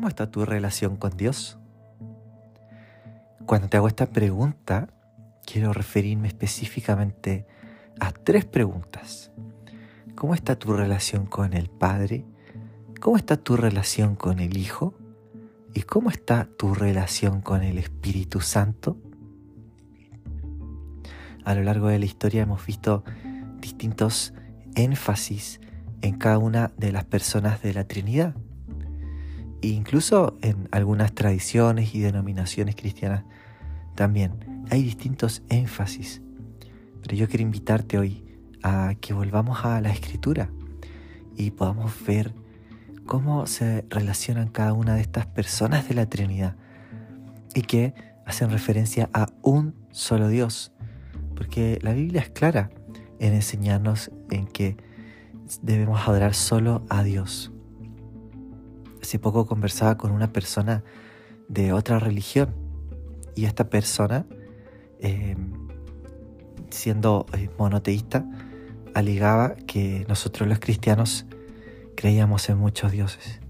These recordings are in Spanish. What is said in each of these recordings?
¿cómo está tu relación con Dios? Cuando te hago esta pregunta, quiero referirme específicamente a tres preguntas. ¿Cómo está tu relación con el Padre? ¿Cómo está tu relación con el Hijo? ¿Y cómo está tu relación con el Espíritu Santo? A lo largo de la historia hemos visto distintos énfasis en cada una de las personas de la Trinidad. Incluso en algunas tradiciones y denominaciones cristianas también hay distintos énfasis. Pero yo quiero invitarte hoy a que volvamos a la escritura y podamos ver cómo se relacionan cada una de estas personas de la Trinidad y que hacen referencia a un solo Dios. Porque la Biblia es clara en enseñarnos en que debemos adorar solo a Dios. Hace poco conversaba con una persona de otra religión y esta persona, eh, siendo eh, monoteísta, alegaba que nosotros los cristianos creíamos en muchos dioses.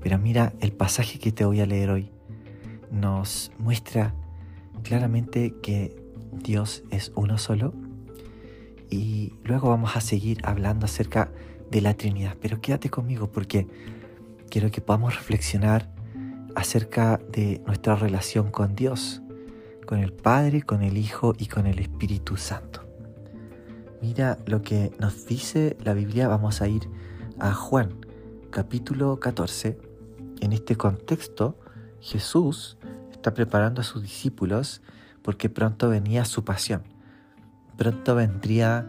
Pero mira, el pasaje que te voy a leer hoy nos muestra claramente que Dios es uno solo y luego vamos a seguir hablando acerca de la Trinidad. Pero quédate conmigo porque quiero que podamos reflexionar acerca de nuestra relación con Dios, con el Padre, con el Hijo y con el Espíritu Santo. Mira lo que nos dice la Biblia, vamos a ir a Juan capítulo 14. En este contexto, Jesús está preparando a sus discípulos porque pronto venía su pasión pronto vendría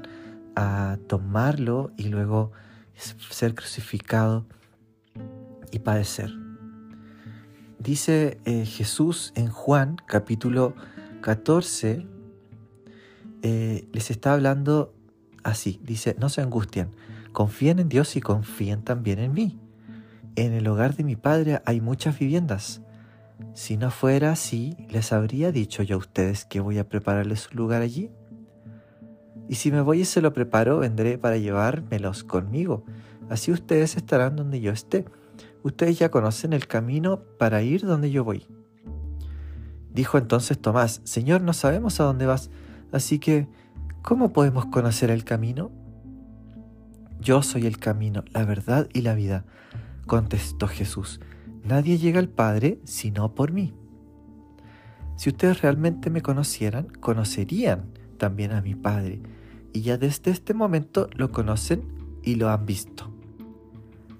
a tomarlo y luego ser crucificado y padecer. Dice eh, Jesús en Juan capítulo 14, eh, les está hablando así, dice, no se angustien, confíen en Dios y confíen también en mí. En el hogar de mi Padre hay muchas viviendas. Si no fuera así, les habría dicho yo a ustedes que voy a prepararles un lugar allí. Y si me voy y se lo preparo, vendré para llevármelos conmigo. Así ustedes estarán donde yo esté. Ustedes ya conocen el camino para ir donde yo voy. Dijo entonces Tomás, Señor, no sabemos a dónde vas, así que, ¿cómo podemos conocer el camino? Yo soy el camino, la verdad y la vida, contestó Jesús. Nadie llega al Padre sino por mí. Si ustedes realmente me conocieran, conocerían también a mi Padre, y ya desde este momento lo conocen y lo han visto.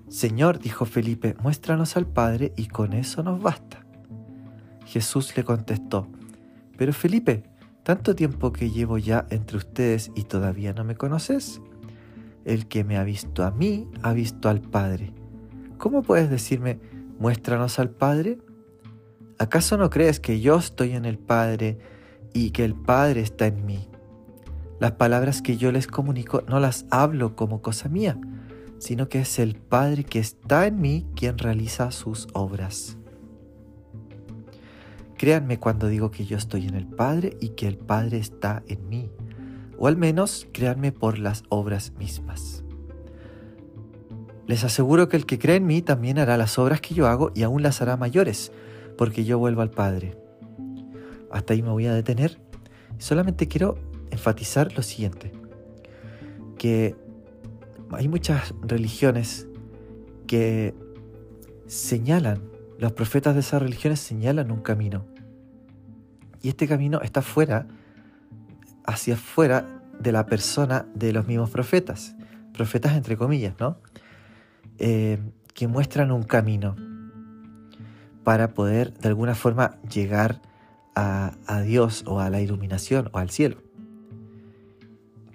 Señor, dijo Felipe, muéstranos al Padre y con eso nos basta. Jesús le contestó, pero Felipe, tanto tiempo que llevo ya entre ustedes y todavía no me conoces. El que me ha visto a mí ha visto al Padre. ¿Cómo puedes decirme, muéstranos al Padre? ¿Acaso no crees que yo estoy en el Padre y que el Padre está en mí. Las palabras que yo les comunico no las hablo como cosa mía, sino que es el Padre que está en mí quien realiza sus obras. Créanme cuando digo que yo estoy en el Padre y que el Padre está en mí, o al menos créanme por las obras mismas. Les aseguro que el que cree en mí también hará las obras que yo hago y aún las hará mayores, porque yo vuelvo al Padre. Hasta ahí me voy a detener. Solamente quiero enfatizar lo siguiente, que hay muchas religiones que señalan, los profetas de esas religiones señalan un camino. Y este camino está fuera, hacia afuera de la persona de los mismos profetas, profetas entre comillas, ¿no? Eh, que muestran un camino para poder de alguna forma llegar a, Dios o a la iluminación o al cielo.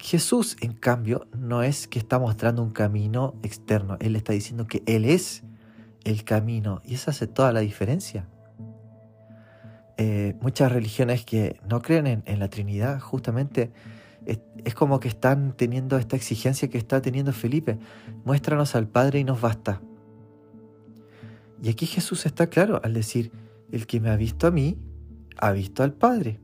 Jesús, en cambio, no es que está mostrando un camino externo, Él está diciendo que Él es el camino y eso hace toda la diferencia. Eh, muchas religiones que no creen en, la Trinidad, justamente es, es, como que están teniendo esta exigencia que está teniendo Felipe, muéstranos al Padre y nos basta. Y aquí Jesús está claro al decir, el que me ha visto a mí, ha visto al Padre.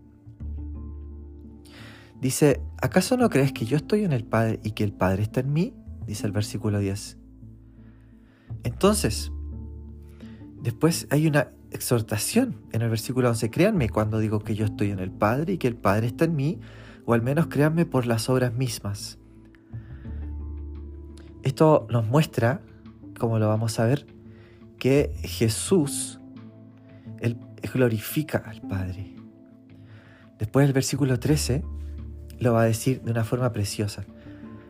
Dice, ¿acaso no crees que yo estoy en el Padre y que el Padre está en mí? Dice el versículo 10. Entonces, después hay una exhortación en el versículo 11. Créanme cuando digo que yo estoy en el Padre y que el Padre está en mí, o al menos créanme por las obras mismas. Esto nos muestra, como lo vamos a ver, que Jesús él glorifica al Padre. Después el versículo 13 lo va a decir de una forma preciosa.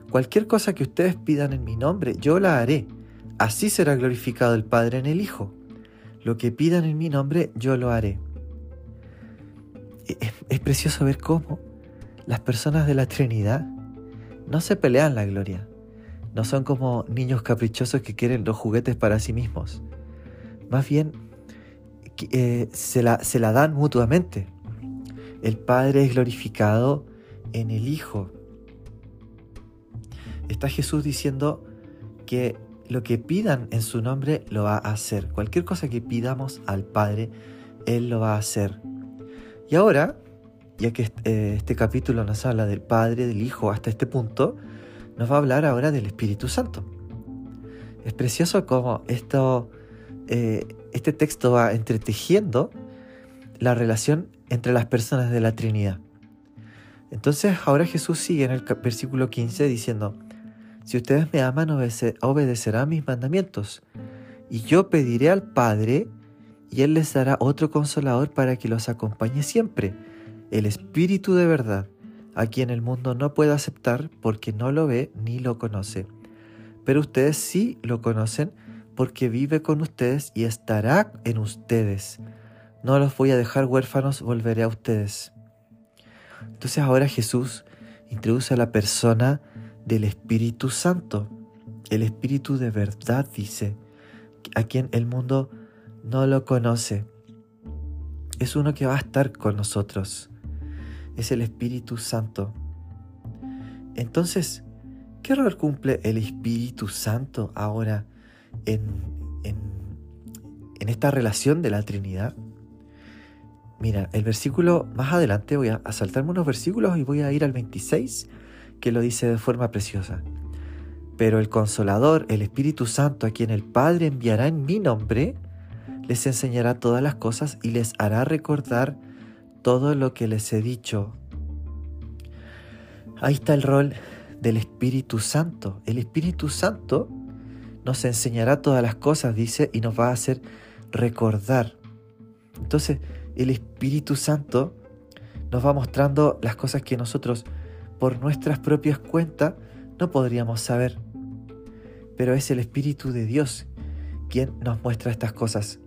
Cualquier cosa que ustedes pidan en mi nombre, yo la haré. Así será glorificado el Padre en el Hijo. Lo que pidan en mi nombre, yo lo haré. Es, precioso ver cómo las personas de la Trinidad no se pelean la gloria. No son como niños caprichosos que quieren los juguetes para sí mismos. Más bien, eh, se, la, se la dan mutuamente. El Padre es glorificado en el Hijo. Está Jesús diciendo que lo que pidan en su nombre lo va a hacer. Cualquier cosa que pidamos al Padre, Él lo va a hacer. Y ahora, ya que eh, este capítulo nos habla del Padre, del Hijo hasta este punto, nos va a hablar ahora del Espíritu Santo. Es precioso cómo esto, eh, este texto va entretejiendo la relación entre las personas de la Trinidad. Entonces ahora Jesús sigue en el versículo 15 diciendo, si ustedes me aman, obedecerán mis mandamientos, y yo pediré al Padre, y Él les dará otro consolador para que los acompañe siempre, el Espíritu de verdad, a quien el mundo no puede aceptar porque no lo ve ni lo conoce. Pero ustedes sí lo conocen porque vive con ustedes y estará en ustedes. No los voy a dejar huérfanos, volveré a ustedes. Entonces ahora Jesús introduce a la persona del Espíritu Santo. El Espíritu de verdad dice, a quien el mundo no lo conoce. Es uno que va a estar con nosotros. Es el Espíritu Santo. Entonces, ¿qué rol cumple el Espíritu Santo ahora en, en, en esta relación de la Trinidad? Mira, el versículo más adelante voy a, saltarme unos versículos y voy a ir al 26 que lo dice de forma preciosa. Pero el consolador, el Espíritu Santo, a quien el Padre enviará en mi nombre, les enseñará todas las cosas y les hará recordar todo lo que les he dicho. Ahí está el rol del Espíritu Santo. El Espíritu Santo nos enseñará todas las cosas, dice, y nos va a hacer recordar. Entonces, el Espíritu Santo nos va mostrando las cosas que nosotros por nuestras propias cuentas no podríamos saber. Pero es el Espíritu de Dios quien nos muestra estas cosas.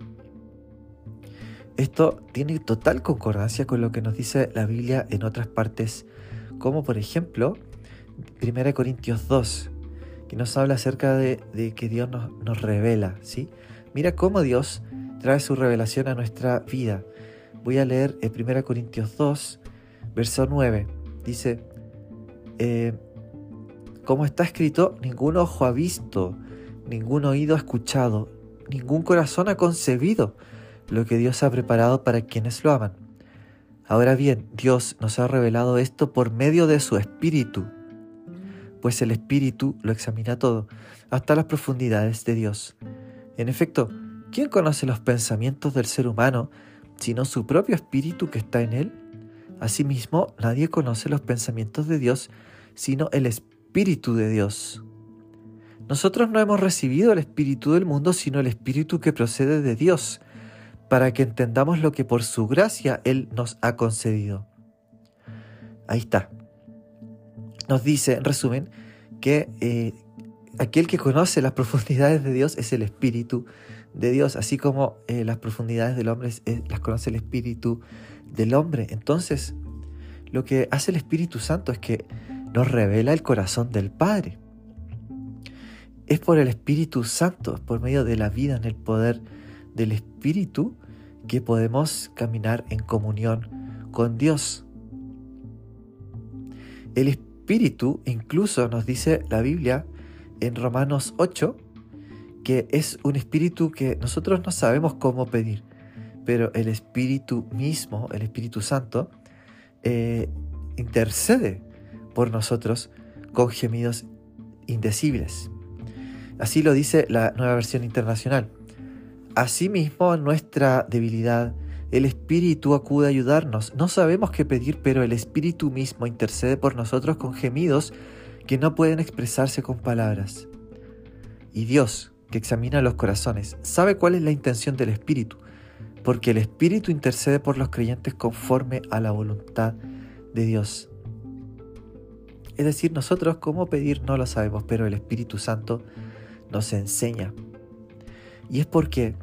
Esto tiene total concordancia con lo que nos dice la Biblia en otras partes, como por ejemplo 1 Corintios 2, que nos habla acerca de, que Dios nos, nos revela. ¿sí? Mira cómo Dios trae su revelación a nuestra vida. Voy a leer en 1 Corintios 2, verso 9. Dice, eh, como está escrito, ningún ojo ha visto, ningún oído ha escuchado, ningún corazón ha concebido lo que Dios ha preparado para quienes lo aman. Ahora bien, Dios nos ha revelado esto por medio de su Espíritu, pues el Espíritu lo examina todo, hasta las profundidades de Dios. En efecto, ¿quién conoce los pensamientos del ser humano sino su propio espíritu que está en él. Asimismo, nadie conoce los pensamientos de Dios, sino el espíritu de Dios. Nosotros no hemos recibido el espíritu del mundo, sino el espíritu que procede de Dios, para que entendamos lo que por su gracia Él nos ha concedido. Ahí está. Nos dice, en resumen, que eh, aquel que conoce las profundidades de Dios es el Espíritu de Dios, así como eh, las profundidades del hombre las conoce el Espíritu del hombre. Entonces, lo que hace el Espíritu Santo es que nos revela el corazón del Padre. Es por el Espíritu Santo, por medio de la vida en el poder del Espíritu, que podemos caminar en comunión con Dios. El Espíritu, incluso nos dice la Biblia en Romanos 8, que es un espíritu que nosotros no sabemos cómo pedir, pero el Espíritu mismo, el Espíritu Santo, eh, intercede por nosotros con gemidos indecibles. Así lo dice la nueva versión internacional. Asimismo, nuestra debilidad, el Espíritu acude a ayudarnos. No sabemos qué pedir, pero el Espíritu mismo intercede por nosotros con gemidos que no pueden expresarse con palabras. Y Dios, que examina los corazones, sabe cuál es la intención del Espíritu, porque el Espíritu intercede por los creyentes conforme a la voluntad de Dios. Es decir, nosotros cómo pedir no lo sabemos, pero el Espíritu Santo nos enseña. Y es porque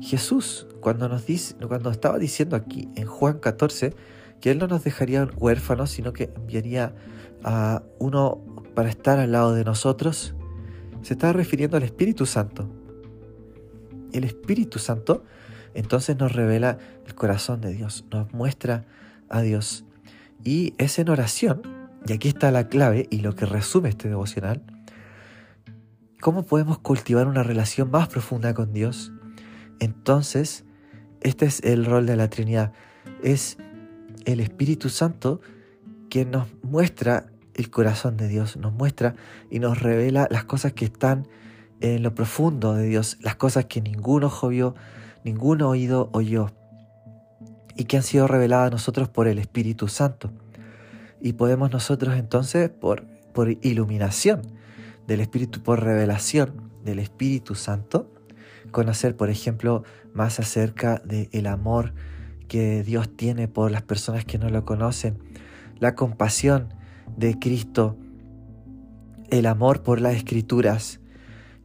Jesús, cuando, nos dice, cuando estaba diciendo aquí en Juan 14, que Él no nos dejaría huérfanos, sino que enviaría a uno para estar al lado de nosotros, se estaba refiriendo al Espíritu Santo. El Espíritu Santo entonces nos revela el corazón de Dios, nos muestra a Dios. Y es en oración, y aquí está la clave y lo que resume este devocional, cómo podemos cultivar una relación más profunda con Dios. Entonces, este es el rol de la Trinidad. Es el Espíritu Santo que nos muestra el corazón de Dios, nos muestra y nos revela las cosas que están en lo profundo de Dios, las cosas que ningún ojo vio, ningún oído oyó y que han sido reveladas a nosotros por el Espíritu Santo. Y podemos nosotros entonces, por, por iluminación del Espíritu, por revelación del Espíritu Santo, conocer, por ejemplo, más acerca del el amor que Dios tiene por las personas que no lo conocen, la compasión de Cristo, el amor por las escrituras.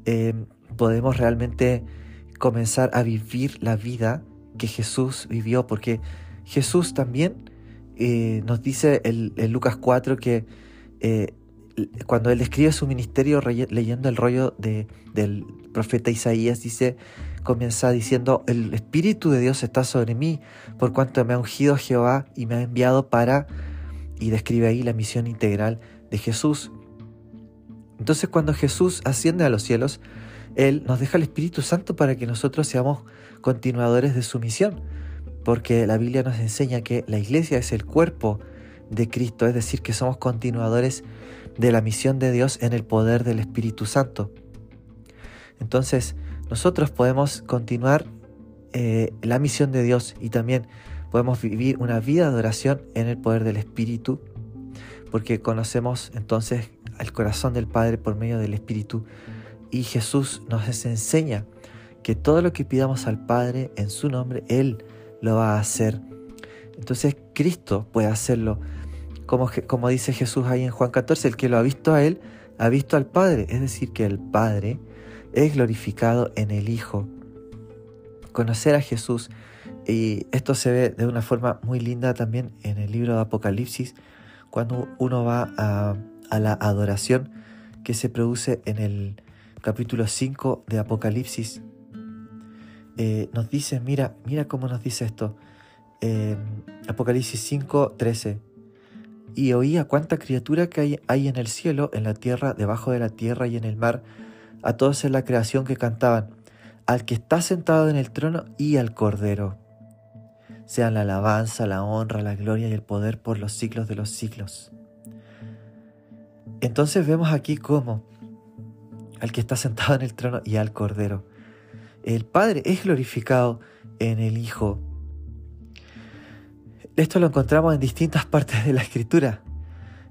Eh, podemos realmente comenzar a vivir la vida que Jesús vivió, porque Jesús también eh, nos dice en, Lucas 4 que eh, cuando él describe su ministerio leyendo el rollo de, del profeta Isaías, dice, comienza diciendo, el Espíritu de Dios está sobre mí, por cuanto me ha ungido Jehová y me ha enviado para, y describe ahí la misión integral de Jesús. Entonces cuando Jesús asciende a los cielos, Él nos deja el Espíritu Santo para que nosotros seamos continuadores de su misión, porque la Biblia nos enseña que la iglesia es el cuerpo de Cristo, es decir, que somos continuadores de la misión de Dios en el poder del Espíritu Santo. Entonces, nosotros podemos continuar eh, la misión de Dios y también podemos vivir una vida de oración en el poder del Espíritu, porque conocemos entonces al corazón del Padre por medio del Espíritu y Jesús nos enseña que todo lo que pidamos al Padre en su nombre, Él lo va a hacer. Entonces Cristo puede hacerlo, como, como dice Jesús ahí en Juan 14, el que lo ha visto a Él, ha visto al Padre, es decir, que el Padre es glorificado en el Hijo. Conocer a Jesús, y esto se ve de una forma muy linda también en el libro de Apocalipsis, cuando uno va a, la adoración que se produce en el capítulo 5 de Apocalipsis. Eh, nos dice, mira, mira cómo nos dice esto. Apocalipsis 5, 13. Y oía cuánta criatura que hay, hay en el cielo, en la tierra, debajo de la tierra y en el mar, a todos en la creación que cantaban, al que está sentado en el trono y al Cordero. Sean la alabanza, la honra, la gloria y el poder por los siglos de los siglos. Entonces vemos aquí cómo al que está sentado en el trono y al Cordero. El Padre es glorificado en el Hijo. Esto lo encontramos en distintas partes de la Escritura.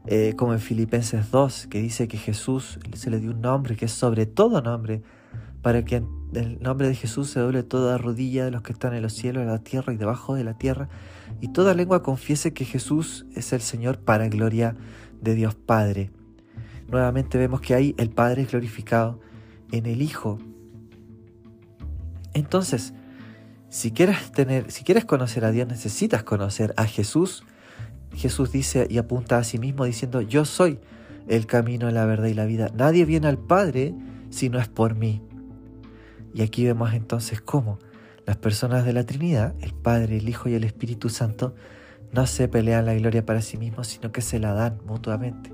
Eh, como en Filipenses 2, que dice que Jesús se le dio un nombre que es sobre todo nombre, para que en el nombre de Jesús se doble toda rodilla de los que están en los cielos, en la tierra y debajo de la tierra, y toda lengua confiese que Jesús es el Señor para gloria de Dios Padre. Nuevamente vemos que ahí el Padre es glorificado en el Hijo. Entonces, si quieres tener, si quieres conocer a Dios, necesitas conocer a Jesús Jesús dice y apunta a sí mismo diciendo, yo soy el camino, la verdad y la vida. Nadie viene al Padre si no es por mí. Y aquí vemos entonces cómo las personas de la Trinidad, el Padre, el Hijo y el Espíritu Santo, no se pelean la gloria para sí mismos, sino que se la dan mutuamente.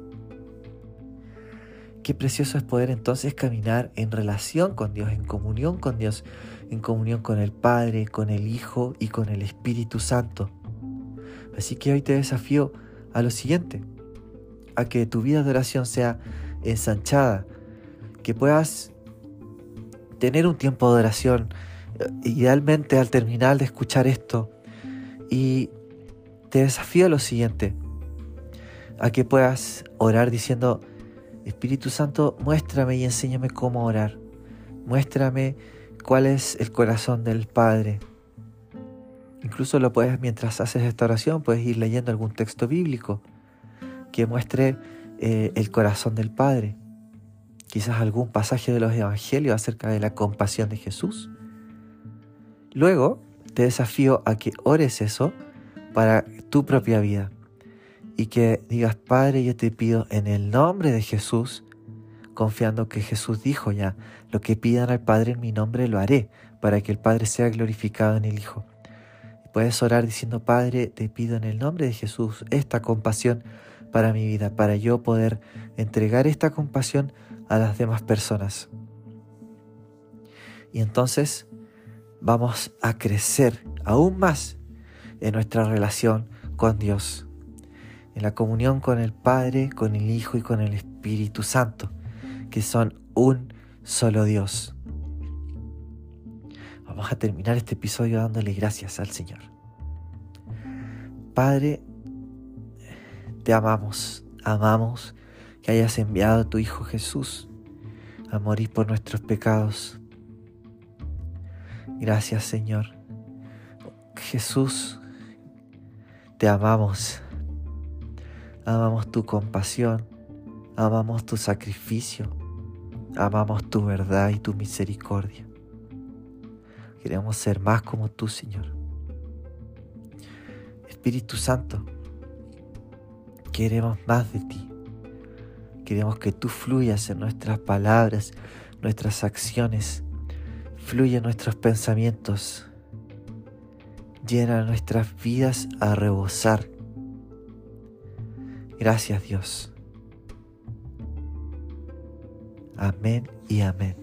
Qué precioso es poder entonces caminar en relación con Dios, en comunión con Dios, en comunión con el Padre, con el Hijo y con el Espíritu Santo. Así que hoy te desafío a lo siguiente, a que tu vida de oración sea ensanchada, que puedas tener un tiempo de oración Idealmente al terminar de escuchar esto y te desafío a lo siguiente, a que puedas orar diciendo, Espíritu Santo, muéstrame y enséñame cómo orar. Muéstrame cuál es el corazón del Padre. Incluso lo puedes, mientras haces esta oración, puedes ir leyendo algún texto bíblico que muestre eh, el corazón del Padre. Quizás algún pasaje de los Evangelios acerca de la compasión de Jesús. Luego te desafío a que ores eso para tu propia vida y que digas, Padre, yo te pido en el nombre de Jesús, confiando que Jesús dijo ya, lo que pidan al Padre en mi nombre lo haré, para que el Padre sea glorificado en el Hijo. Puedes orar diciendo, Padre, te pido en el nombre de Jesús esta compasión para mi vida, para yo poder entregar esta compasión a las demás personas. Y entonces vamos a crecer aún más en nuestra relación con Dios, en la comunión con el Padre, con el Hijo y con el Espíritu Santo, que son un solo Dios. Vamos a terminar este episodio dándole gracias al Señor. Padre, te amamos, amamos que hayas enviado a tu Hijo Jesús a morir por nuestros pecados. Gracias Señor. Jesús, te amamos. Amamos tu compasión, amamos tu sacrificio, amamos tu verdad y tu misericordia. Queremos ser más como tú, Señor. Espíritu Santo, queremos más de ti. Queremos que tú fluyas en nuestras palabras, nuestras acciones, fluye en nuestros pensamientos, llena nuestras vidas a rebosar. Gracias Dios. Amén y amén.